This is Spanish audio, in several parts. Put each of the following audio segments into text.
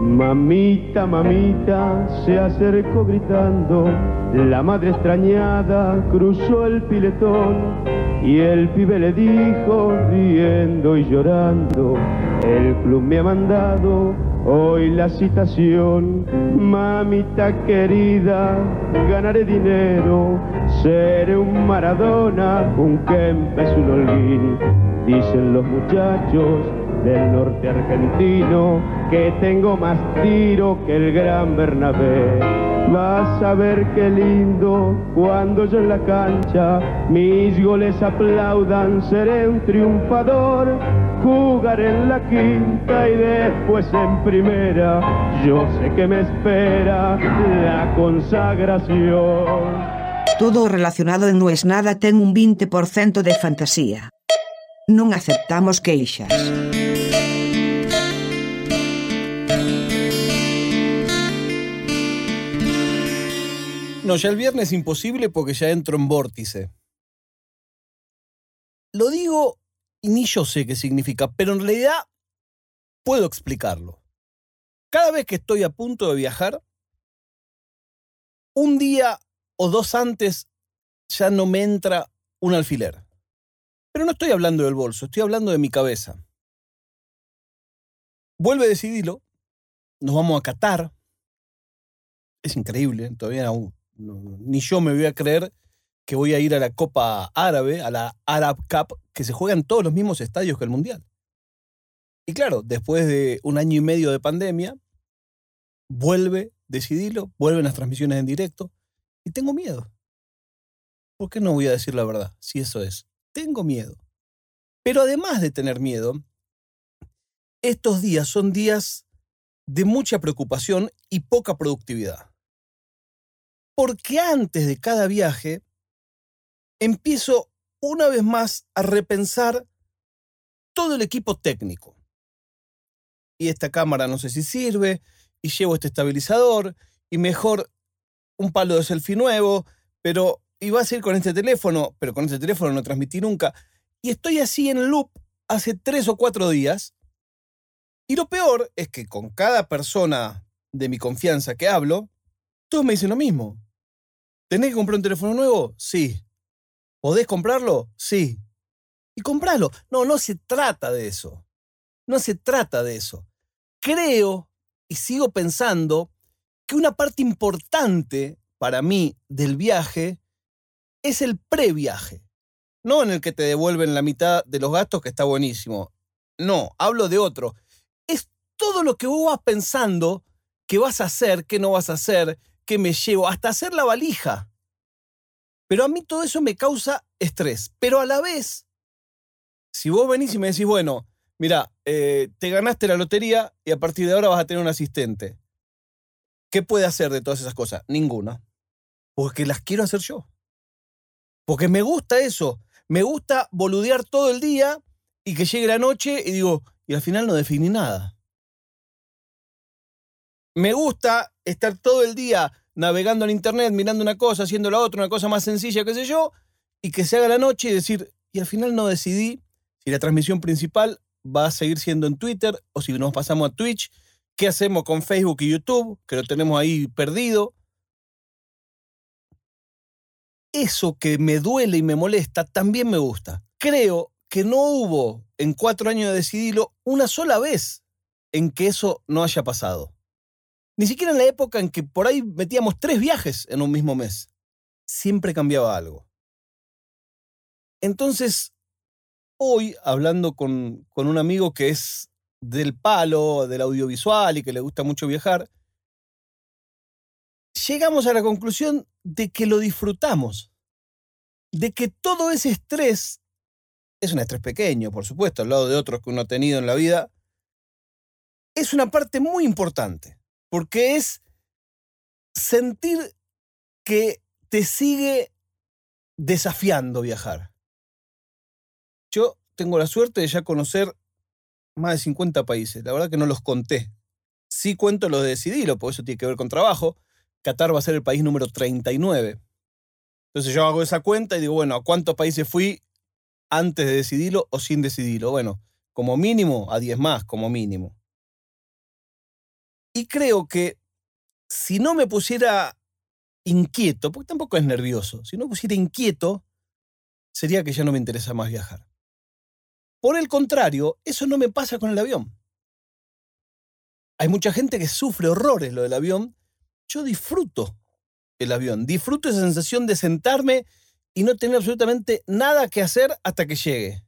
Mamita, mamita, se acercó gritando, la madre extrañada cruzó el piletón y el pibe le dijo, riendo y llorando, el club me ha mandado hoy la citación, mamita querida, ganaré dinero, seré un Maradona, un Kempes, un Holguín, dicen los muchachos del norte argentino, que tengo más tiro que el gran Bernabé. Vas a ver qué lindo cuando yo en la cancha mis goles aplaudan, seré un triunfador, jugaré en la quinta y después en primera. Yo sé que me espera la consagración. Todo relacionado en No es nada ten un 20% de fantasía. Non aceptamos queixas. No, ya el viernes es imposible porque ya entro en vórtice. Lo digo y ni yo sé qué significa, pero en realidad puedo explicarlo. Cada vez que estoy a punto de viajar, un día o dos antes ya no me entra un alfiler. Pero no estoy hablando del bolso, estoy hablando de mi cabeza. Vuelve a decidirlo, nos vamos a Qatar. Es increíble, todavía aún ni yo me voy a creer que voy a ir a la Copa Árabe, a la Arab Cup, que se juega en todos los mismos estadios que el Mundial. Y claro, después de un año y medio de pandemia, vuelve decidirlo, vuelven las transmisiones en directo, y tengo miedo. ¿Por qué no voy a decir la verdad? Si eso es. Tengo miedo. Pero además de tener miedo, estos días son días de mucha preocupación y poca productividad. Porque antes de cada viaje, empiezo una vez más a repensar todo el equipo técnico. Y esta cámara no sé si sirve, y llevo este estabilizador, y mejor un palo de selfie nuevo, pero iba a ser con este teléfono, pero con este teléfono no transmití nunca. Y estoy así en loop hace tres o cuatro días. Y lo peor es que con cada persona de mi confianza que hablo, todos me dicen lo mismo. ¿Tenés que comprar un teléfono nuevo? Sí. ¿Podés comprarlo? Sí. Y compralo. No, no se trata de eso. No se trata de eso. Creo y sigo pensando que una parte importante para mí del viaje es el previaje. No en el que te devuelven la mitad de los gastos, que está buenísimo. No, hablo de otro. Es todo lo que vos vas pensando que vas a hacer, que no vas a hacer, que me llevo, hasta hacer la valija. Pero a mí todo eso me causa estrés. Pero a la vez, si vos venís y me decís, bueno, mira, eh, te ganaste la lotería y a partir de ahora vas a tener un asistente. ¿Qué puede hacer de todas esas cosas? Ninguna. Porque las quiero hacer yo. Porque me gusta eso. Me gusta boludear todo el día y que llegue la noche y digo, y al final no definí nada. Me gusta estar todo el día navegando en internet, mirando una cosa, haciendo la otra, una cosa más sencilla, qué sé yo, y que se haga la noche y decir, y al final no decidí si la transmisión principal va a seguir siendo en Twitter o si nos pasamos a Twitch, qué hacemos con Facebook y YouTube, que lo tenemos ahí perdido, eso que me duele y me molesta también me gusta. Creo que no hubo en cuatro años de decidirlo una sola vez en que eso no haya pasado. Ni siquiera en la época en que por ahí metíamos tres viajes en un mismo mes. Siempre cambiaba algo. Entonces, hoy, hablando con, con un amigo que es del palo, del audiovisual y que le gusta mucho viajar, llegamos a la conclusión de que lo disfrutamos, de que todo ese estrés es un estrés pequeño, por supuesto, al lado de otros que uno ha tenido en la vida, es una parte muy importante, porque es sentir que te sigue desafiando viajar. Yo tengo la suerte de ya conocer más de 50 países, la verdad que no los conté. Sí cuento los de Decidilo, porque eso tiene que ver con trabajo, Qatar va a ser el país número 39. Entonces yo hago esa cuenta y digo, bueno, ¿a cuántos países fui antes de decidirlo o sin decidirlo? Bueno, como mínimo a 10 más, como mínimo. Y creo que si no me pusiera inquieto, porque tampoco es nervioso, si no me pusiera inquieto, sería que ya no me interesa más viajar. Por el contrario, eso no me pasa con el avión. Hay mucha gente que sufre horrores lo del avión. Yo disfruto el avión, disfruto esa sensación de sentarme y no tener absolutamente nada que hacer hasta que llegue.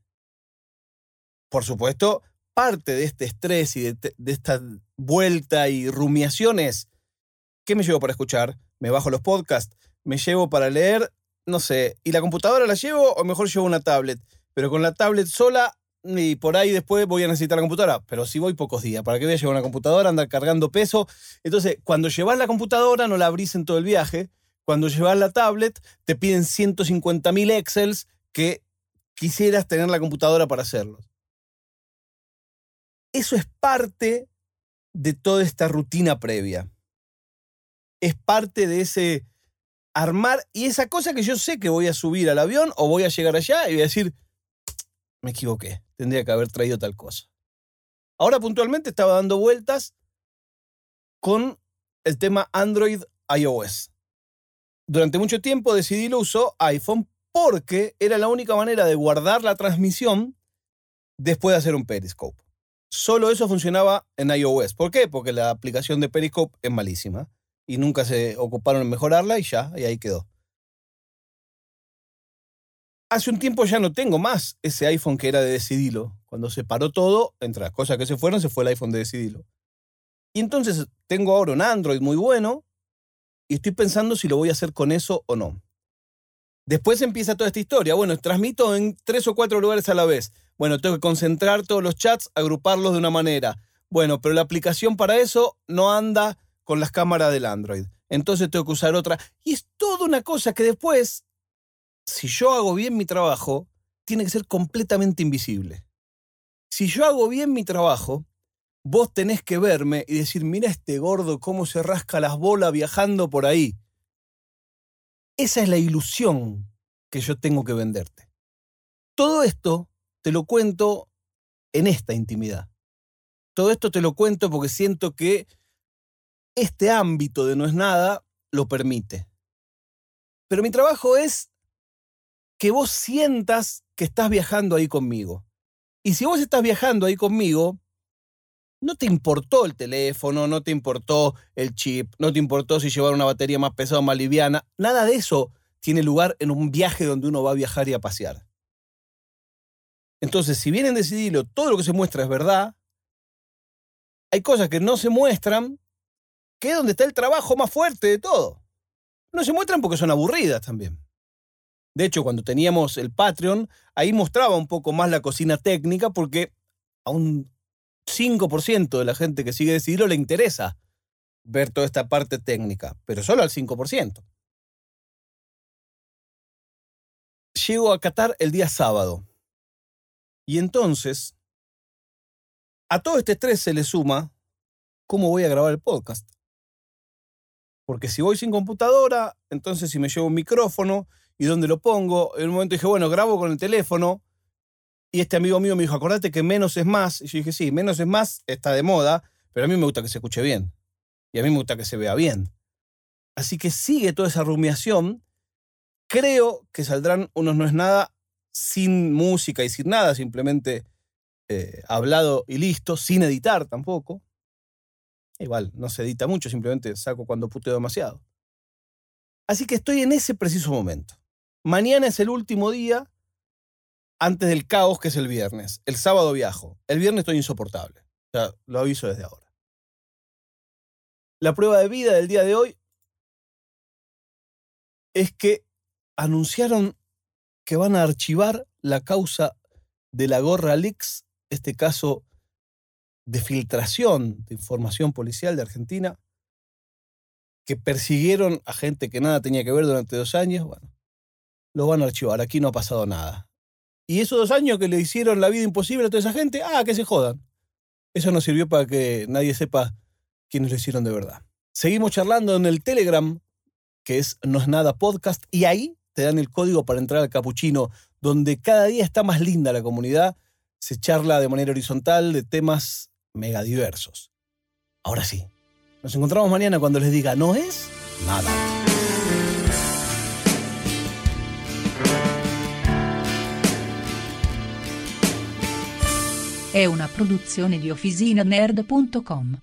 Por supuesto, parte de este estrés y de, esta vuelta y rumiaciones, ¿qué me llevo para escuchar? Me bajo los podcasts, me llevo para leer, no sé, ¿y la computadora la llevo o mejor llevo una tablet? Pero con la tablet sola y por ahí después voy a necesitar la computadora. Pero si voy pocos días, ¿para qué voy a llevar una computadora? Andar cargando peso. Entonces, cuando llevas la computadora no la abrís en todo el viaje. Cuando llevas la tablet te piden 150.000 Excels que quisieras tener la computadora para hacerlos. Eso es parte de toda esta rutina previa. Es parte de ese armar y esa cosa que yo sé que voy a subir al avión o voy a llegar allá y voy a decir, me equivoqué, tendría que haber traído tal cosa. Ahora puntualmente estaba dando vueltas con el tema Android iOS. Durante mucho tiempo decidí lo usó iPhone porque era la única manera de guardar la transmisión después de hacer un Periscope. Solo eso funcionaba en iOS. ¿Por qué? Porque la aplicación de Periscope es malísima y nunca se ocuparon en mejorarla y ya, y ahí quedó. Hace un tiempo ya no tengo más ese iPhone que era de Decidilo. Cuando se paró todo, entre las cosas que se fueron, se fue el iPhone de Decidilo. Y entonces tengo ahora un Android muy bueno y estoy pensando si lo voy a hacer con eso o no. Después empieza toda esta historia. Bueno, transmito en tres o cuatro lugares a la vez. Bueno, tengo que concentrar todos los chats, agruparlos de una manera. Bueno, pero la aplicación para eso no anda con las cámaras del Android. Entonces tengo que usar otra. Y es toda una cosa que después, si yo hago bien mi trabajo, tiene que ser completamente invisible. Si yo hago bien mi trabajo, vos tenés que verme y decir, mira este gordo cómo se rasca las bolas viajando por ahí. Esa es la ilusión que yo tengo que venderte. Todo esto te lo cuento en esta intimidad. Todo esto te lo cuento porque siento que este ámbito de no es nada lo permite. Pero mi trabajo es que vos sientas que estás viajando ahí conmigo. Y si vos estás viajando ahí conmigo, no te importó el teléfono, no te importó el chip, no te importó si llevar una batería más pesada o más liviana. Nada de eso tiene lugar en un viaje donde uno va a viajar y a pasear. Entonces, si vienen decidirlo, todo lo que se muestra es verdad, hay cosas que no se muestran, que es donde está el trabajo más fuerte de todo. No se muestran porque son aburridas también. De hecho, cuando teníamos el Patreon, ahí mostraba un poco más la cocina técnica porque aún 5% de la gente que sigue Decidilo le interesa ver toda esta parte técnica, pero solo al 5%. Llego a Qatar el día sábado. Y entonces, a todo este estrés se le suma cómo voy a grabar el podcast. Porque si voy sin computadora, entonces si me llevo un micrófono y dónde lo pongo, en un momento dije, bueno, grabo con el teléfono, y este amigo mío me dijo, acordate que menos es más. Y yo dije, sí, menos es más, está de moda, pero a mí me gusta que se escuche bien. Y a mí me gusta que se vea bien. Así que sigue toda esa rumiación. Creo que saldrán unos no es nada sin música y sin nada, simplemente eh, hablado y listo, sin editar tampoco. Igual, no se edita mucho, simplemente saco cuando puteo demasiado. Así que estoy en ese preciso momento. Mañana es el último día antes del caos que es el viernes. El sábado viajo. El viernes estoy insoportable. O sea, lo aviso desde ahora. La prueba de vida del día de hoy es que anunciaron que van a archivar la causa de la Gorra Leaks, este caso de filtración de información policial de Argentina, que persiguieron a gente que nada tenía que ver durante dos años. Bueno, lo van a archivar. Aquí no ha pasado nada. Y esos dos años que le hicieron la vida imposible a toda esa gente, ah, que se jodan. Eso no sirvió para que nadie sepa quiénes lo hicieron de verdad. Seguimos charlando en el Telegram, que es No es nada podcast, y ahí te dan el código para entrar al capuchino, donde cada día está más linda la comunidad, se charla de manera horizontal de temas megadiversos. Ahora sí, nos encontramos mañana cuando les diga, no es nada. È una produzione di OfficinaNerd.com.